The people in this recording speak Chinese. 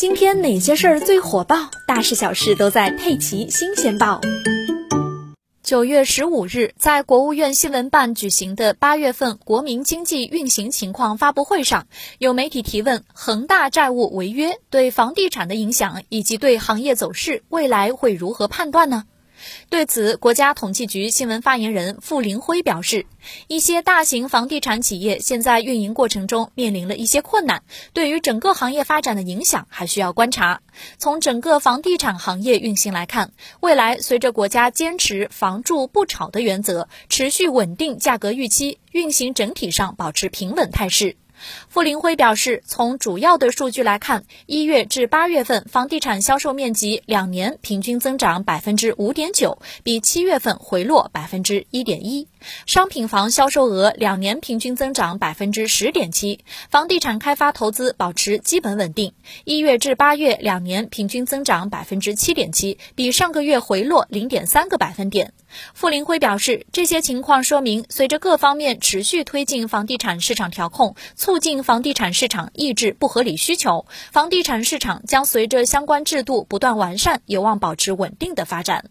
今天哪些事儿最火爆？大事小事都在《佩奇新鲜报》。九月十五日，在国务院新闻办举行的八月份国民经济运行情况发布会上，有媒体提问：恒大债务违约对房地产的影响，以及对行业走势未来会如何判断呢？对此，国家统计局新闻发言人傅林辉表示，一些大型房地产企业现在运营过程中面临了一些困难，对于整个行业发展的影响还需要观察。从整个房地产行业运行来看，未来随着国家坚持“房住不炒”的原则，持续稳定价格预期，运行整体上保持平稳态势。傅林辉表示，从主要的数据来看，一月至八月份房地产销售面积两年平均增长百分之五点九，比七月份回落百分之一点一。商品房销售额两年平均增长百分之十点七，房地产开发投资保持基本稳定。一月至八月两年平均增长百分之七点七，比上个月回落零点三个百分点。傅林辉表示，这些情况说明，随着各方面持续推进房地产市场调控，促进房地产市场抑制不合理需求，房地产市场将随着相关制度不断完善，有望保持稳定的发展。